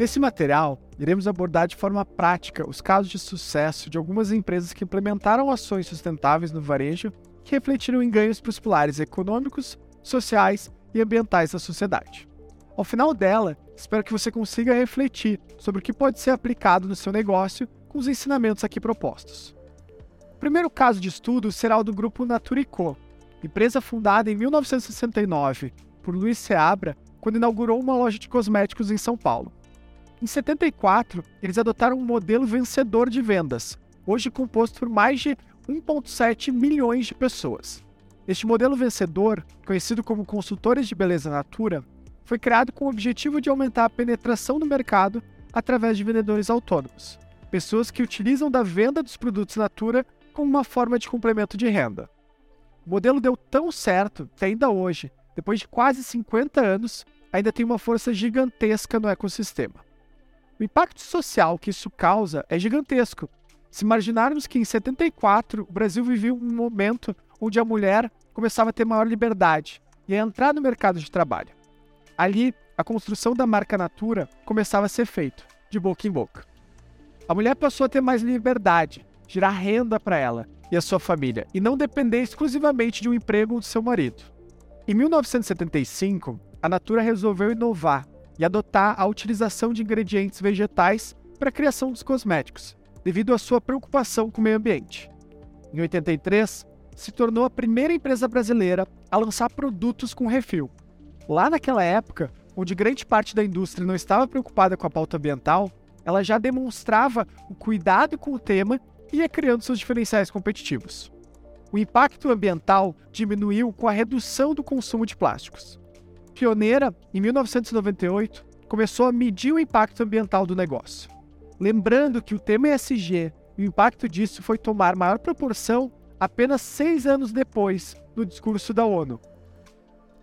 Nesse material, iremos abordar de forma prática os casos de sucesso de algumas empresas que implementaram ações sustentáveis no varejo que refletiram em ganhos para os pilares econômicos, sociais e ambientais da sociedade. Ao final dela, espero que você consiga refletir sobre o que pode ser aplicado no seu negócio com os ensinamentos aqui propostos. O primeiro caso de estudo será o do grupo Naturico, empresa fundada em 1969 por Luiz Seabra quando inaugurou uma loja de cosméticos em São Paulo. Em 74, eles adotaram um modelo vencedor de vendas, hoje composto por mais de 1,7 milhões de pessoas. Este modelo vencedor, conhecido como consultores de beleza natura, foi criado com o objetivo de aumentar a penetração no mercado através de vendedores autônomos, pessoas que utilizam da venda dos produtos natura como uma forma de complemento de renda. O modelo deu tão certo que ainda hoje, depois de quase 50 anos, ainda tem uma força gigantesca no ecossistema. O impacto social que isso causa é gigantesco. Se imaginarmos que em 74 o Brasil vivia um momento onde a mulher começava a ter maior liberdade e a entrar no mercado de trabalho. Ali, a construção da marca Natura começava a ser feita, de boca em boca. A mulher passou a ter mais liberdade, gerar renda para ela e a sua família, e não depender exclusivamente de um emprego ou do seu marido. Em 1975, a Natura resolveu inovar e adotar a utilização de ingredientes vegetais para a criação dos cosméticos, devido à sua preocupação com o meio ambiente. Em 83, se tornou a primeira empresa brasileira a lançar produtos com refil. Lá naquela época, onde grande parte da indústria não estava preocupada com a pauta ambiental, ela já demonstrava o cuidado com o tema e ia criando seus diferenciais competitivos. O impacto ambiental diminuiu com a redução do consumo de plásticos pioneira, em 1998, começou a medir o impacto ambiental do negócio. Lembrando que o tema ESG e o impacto disso foi tomar maior proporção apenas seis anos depois no discurso da ONU.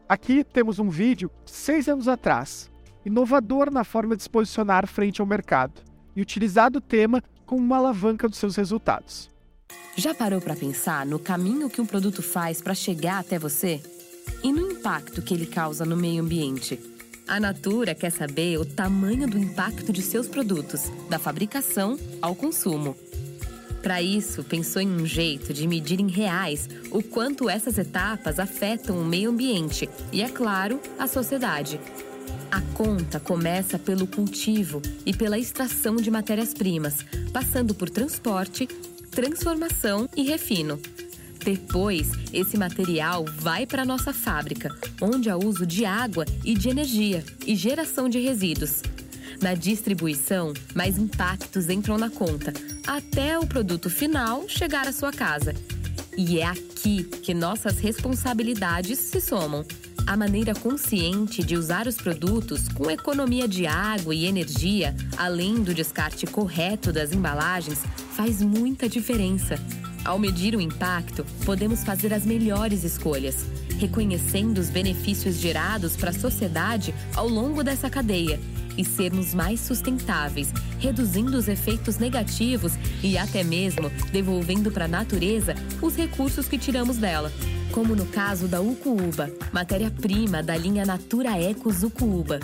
Aqui temos um vídeo seis anos atrás, inovador na forma de se posicionar frente ao mercado e utilizar o tema como uma alavanca dos seus resultados. Já parou para pensar no caminho que um produto faz para chegar até você? E no impacto que ele causa no meio ambiente. A Natura quer saber o tamanho do impacto de seus produtos, da fabricação ao consumo. Para isso, pensou em um jeito de medir em reais o quanto essas etapas afetam o meio ambiente e, é claro, a sociedade. A conta começa pelo cultivo e pela extração de matérias-primas, passando por transporte, transformação e refino. Depois, esse material vai para nossa fábrica, onde há uso de água e de energia e geração de resíduos. Na distribuição, mais impactos entram na conta, até o produto final chegar à sua casa. E é aqui que nossas responsabilidades se somam. A maneira consciente de usar os produtos com economia de água e energia, além do descarte correto das embalagens, faz muita diferença. Ao medir o impacto, podemos fazer as melhores escolhas, reconhecendo os benefícios gerados para a sociedade ao longo dessa cadeia e sermos mais sustentáveis, reduzindo os efeitos negativos e até mesmo devolvendo para a natureza os recursos que tiramos dela. Como no caso da Ucuúba, matéria-prima da linha Natura Eco Ucuúba.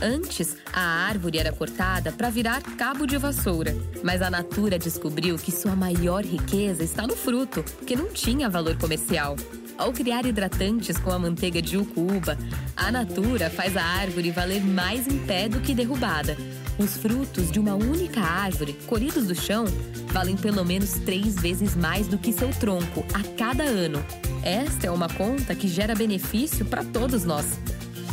Antes, a árvore era cortada para virar cabo de vassoura, mas a Natura descobriu que sua maior riqueza está no fruto, que não tinha valor comercial. Ao criar hidratantes com a manteiga de ucuba, a Natura faz a árvore valer mais em pé do que derrubada. Os frutos de uma única árvore, colhidos do chão, valem pelo menos três vezes mais do que seu tronco a cada ano. Esta é uma conta que gera benefício para todos nós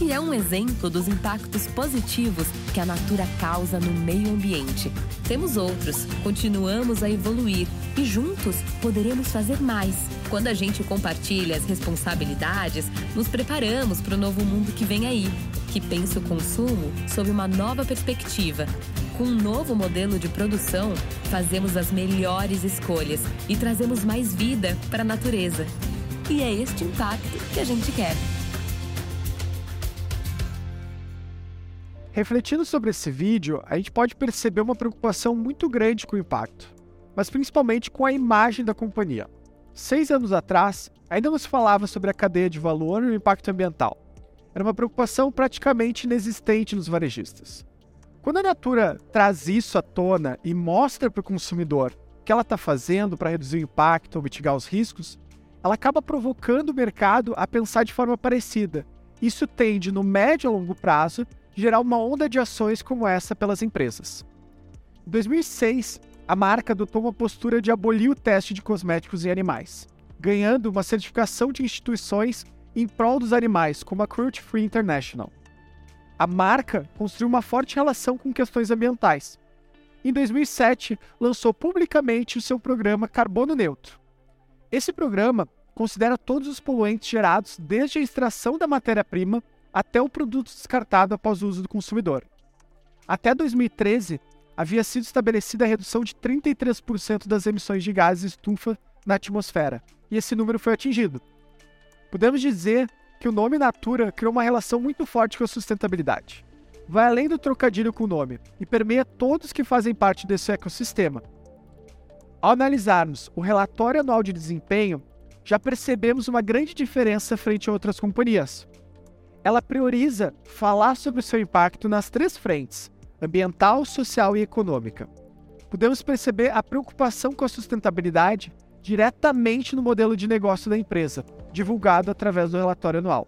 e é um exemplo dos impactos positivos que a Natura causa no meio ambiente. Temos outros, continuamos a evoluir e juntos poderemos fazer mais. Quando a gente compartilha as responsabilidades, nos preparamos para o novo mundo que vem aí, que pensa o consumo sob uma nova perspectiva. Com um novo modelo de produção, fazemos as melhores escolhas e trazemos mais vida para a natureza. E é este impacto que a gente quer. Refletindo sobre esse vídeo, a gente pode perceber uma preocupação muito grande com o impacto, mas principalmente com a imagem da companhia. Seis anos atrás, ainda não se falava sobre a cadeia de valor e o impacto ambiental. Era uma preocupação praticamente inexistente nos varejistas. Quando a Natura traz isso à tona e mostra para o consumidor o que ela está fazendo para reduzir o impacto ou mitigar os riscos, ela acaba provocando o mercado a pensar de forma parecida. Isso tende, no médio a longo prazo, gerar uma onda de ações como essa pelas empresas. Em 2006, a marca adotou uma postura de abolir o teste de cosméticos em animais, ganhando uma certificação de instituições em prol dos animais, como a Cruelty Free International a marca construiu uma forte relação com questões ambientais. Em 2007, lançou publicamente o seu programa Carbono Neutro. Esse programa considera todos os poluentes gerados desde a extração da matéria-prima até o produto descartado após o uso do consumidor. Até 2013, havia sido estabelecida a redução de 33% das emissões de gases estufa na atmosfera, e esse número foi atingido. Podemos dizer que o nome Natura criou uma relação muito forte com a sustentabilidade. Vai além do trocadilho com o nome e permeia todos que fazem parte desse ecossistema. Ao analisarmos o relatório anual de desempenho, já percebemos uma grande diferença frente a outras companhias. Ela prioriza falar sobre o seu impacto nas três frentes: ambiental, social e econômica. Podemos perceber a preocupação com a sustentabilidade diretamente no modelo de negócio da empresa, divulgado através do relatório anual.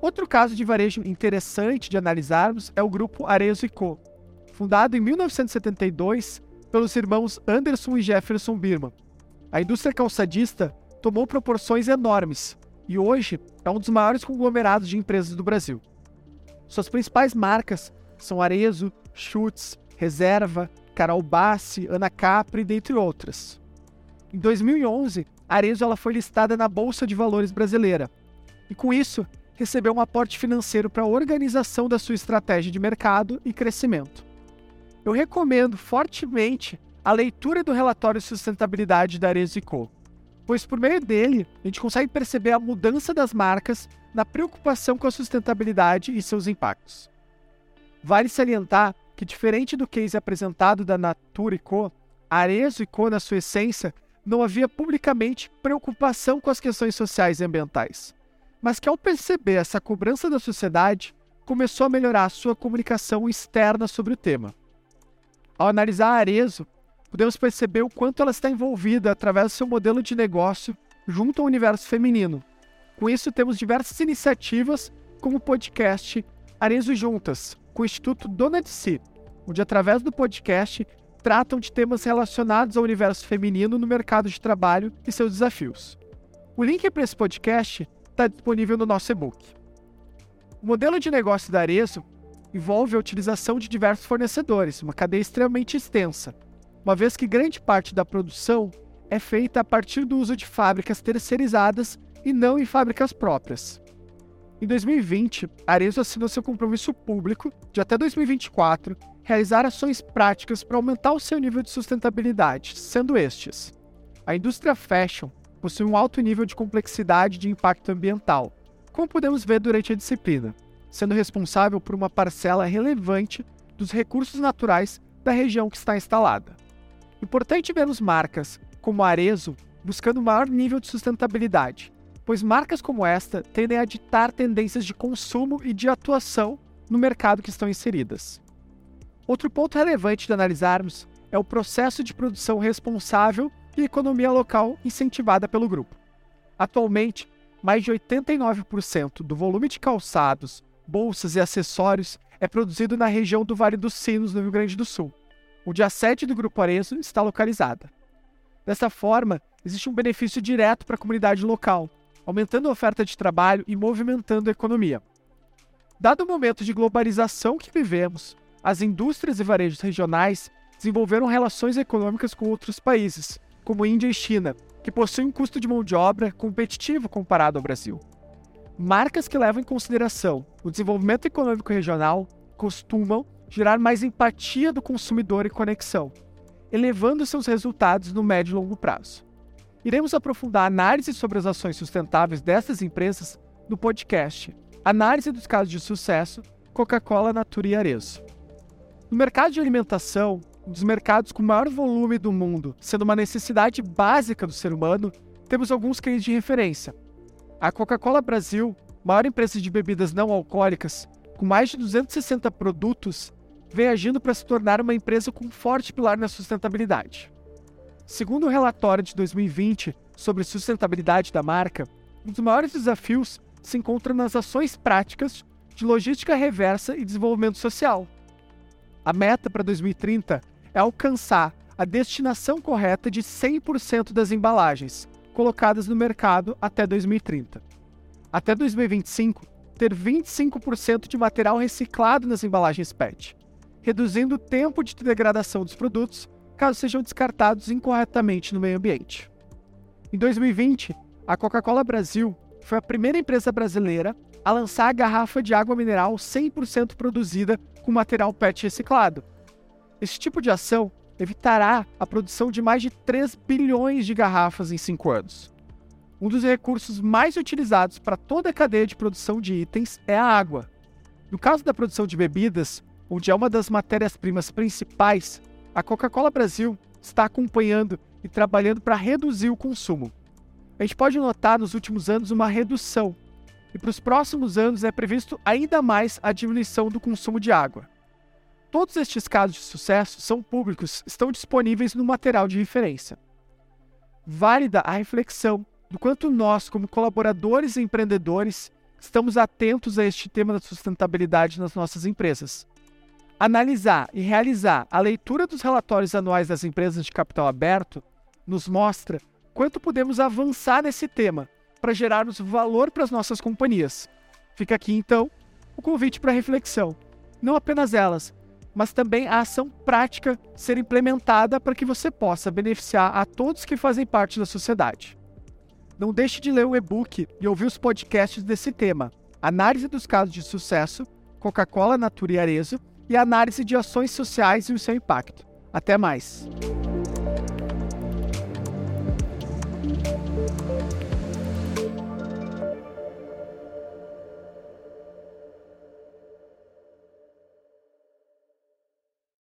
Outro caso de varejo interessante de analisarmos é o grupo Arezzo Co., fundado em 1972 pelos irmãos Anderson e Jefferson Birman. A indústria calçadista tomou proporções enormes e hoje é um dos maiores conglomerados de empresas do Brasil. Suas principais marcas são Arezzo, Schutz, Reserva, Carol Bassi, Ana Capri, dentre outras. Em 2011, a Arezzo ela foi listada na Bolsa de Valores brasileira e, com isso, recebeu um aporte financeiro para a organização da sua estratégia de mercado e crescimento. Eu recomendo fortemente a leitura do relatório de sustentabilidade da Arezzo Co., pois por meio dele a gente consegue perceber a mudança das marcas na preocupação com a sustentabilidade e seus impactos. Vale salientar que, diferente do case apresentado da Natura Co., Arezzo Co., na sua essência, não havia publicamente preocupação com as questões sociais e ambientais, mas que ao perceber essa cobrança da sociedade, começou a melhorar a sua comunicação externa sobre o tema. Ao analisar a Arezo, podemos perceber o quanto ela está envolvida através do seu modelo de negócio junto ao universo feminino. Com isso, temos diversas iniciativas, como o podcast Arezo Juntas, com o Instituto Dona de Si, onde através do podcast tratam de temas relacionados ao universo feminino no mercado de trabalho e seus desafios. O link para esse podcast está disponível no nosso e-book. O modelo de negócio da Arezo envolve a utilização de diversos fornecedores, uma cadeia extremamente extensa, uma vez que grande parte da produção é feita a partir do uso de fábricas terceirizadas e não em fábricas próprias. Em 2020, a Arezzo assinou seu compromisso público de até 2024 realizar ações práticas para aumentar o seu nível de sustentabilidade, sendo estes: a indústria fashion possui um alto nível de complexidade de impacto ambiental, como podemos ver durante a disciplina, sendo responsável por uma parcela relevante dos recursos naturais da região que está instalada. Importante vermos marcas como a Arezo buscando maior nível de sustentabilidade, pois marcas como esta tendem a ditar tendências de consumo e de atuação no mercado que estão inseridas. Outro ponto relevante de analisarmos é o processo de produção responsável e economia local incentivada pelo grupo. Atualmente, mais de 89% do volume de calçados, bolsas e acessórios é produzido na região do Vale dos Sinos, no Rio Grande do Sul, onde a sede do Grupo Arezo está localizada. Dessa forma, existe um benefício direto para a comunidade local, aumentando a oferta de trabalho e movimentando a economia. Dado o momento de globalização que vivemos, as indústrias e varejos regionais desenvolveram relações econômicas com outros países, como Índia e China, que possuem um custo de mão de obra competitivo comparado ao Brasil. Marcas que levam em consideração o desenvolvimento econômico regional costumam gerar mais empatia do consumidor e conexão, elevando seus resultados no médio e longo prazo. Iremos aprofundar a análise sobre as ações sustentáveis dessas empresas no podcast Análise dos casos de sucesso Coca-Cola, Natura e Arezzo. No mercado de alimentação, um dos mercados com maior volume do mundo, sendo uma necessidade básica do ser humano, temos alguns cases de referência. A Coca-Cola Brasil, maior empresa de bebidas não alcoólicas, com mais de 260 produtos, vem agindo para se tornar uma empresa com forte pilar na sustentabilidade. Segundo o relatório de 2020 sobre sustentabilidade da marca, um dos maiores desafios se encontra nas ações práticas de logística reversa e desenvolvimento social. A meta para 2030 é alcançar a destinação correta de 100% das embalagens colocadas no mercado até 2030. Até 2025, ter 25% de material reciclado nas embalagens PET, reduzindo o tempo de degradação dos produtos caso sejam descartados incorretamente no meio ambiente. Em 2020, a Coca-Cola Brasil foi a primeira empresa brasileira a lançar a garrafa de água mineral 100% produzida com material PET reciclado. Esse tipo de ação evitará a produção de mais de 3 bilhões de garrafas em 5 anos. Um dos recursos mais utilizados para toda a cadeia de produção de itens é a água. No caso da produção de bebidas, onde é uma das matérias-primas principais, a Coca-Cola Brasil está acompanhando e trabalhando para reduzir o consumo. A gente pode notar nos últimos anos uma redução, e para os próximos anos é previsto ainda mais a diminuição do consumo de água. Todos estes casos de sucesso são públicos, estão disponíveis no material de referência. Válida a reflexão do quanto nós, como colaboradores e empreendedores, estamos atentos a este tema da sustentabilidade nas nossas empresas. Analisar e realizar a leitura dos relatórios anuais das empresas de capital aberto nos mostra quanto podemos avançar nesse tema para gerarmos valor para as nossas companhias. Fica aqui então o convite para reflexão. Não apenas elas, mas também a ação prática ser implementada para que você possa beneficiar a todos que fazem parte da sociedade. Não deixe de ler o e-book e ouvir os podcasts desse tema: Análise dos casos de sucesso, Coca-Cola, Natura e Arezo e análise de ações sociais e o seu impacto. Até mais!